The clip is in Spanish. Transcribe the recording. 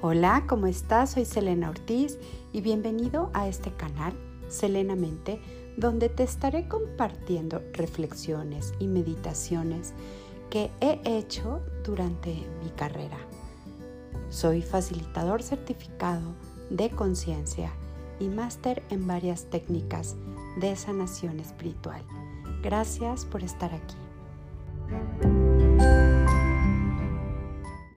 Hola, ¿cómo estás? Soy Selena Ortiz y bienvenido a este canal, Selenamente, donde te estaré compartiendo reflexiones y meditaciones que he hecho durante mi carrera. Soy facilitador certificado de conciencia y máster en varias técnicas de sanación espiritual. Gracias por estar aquí.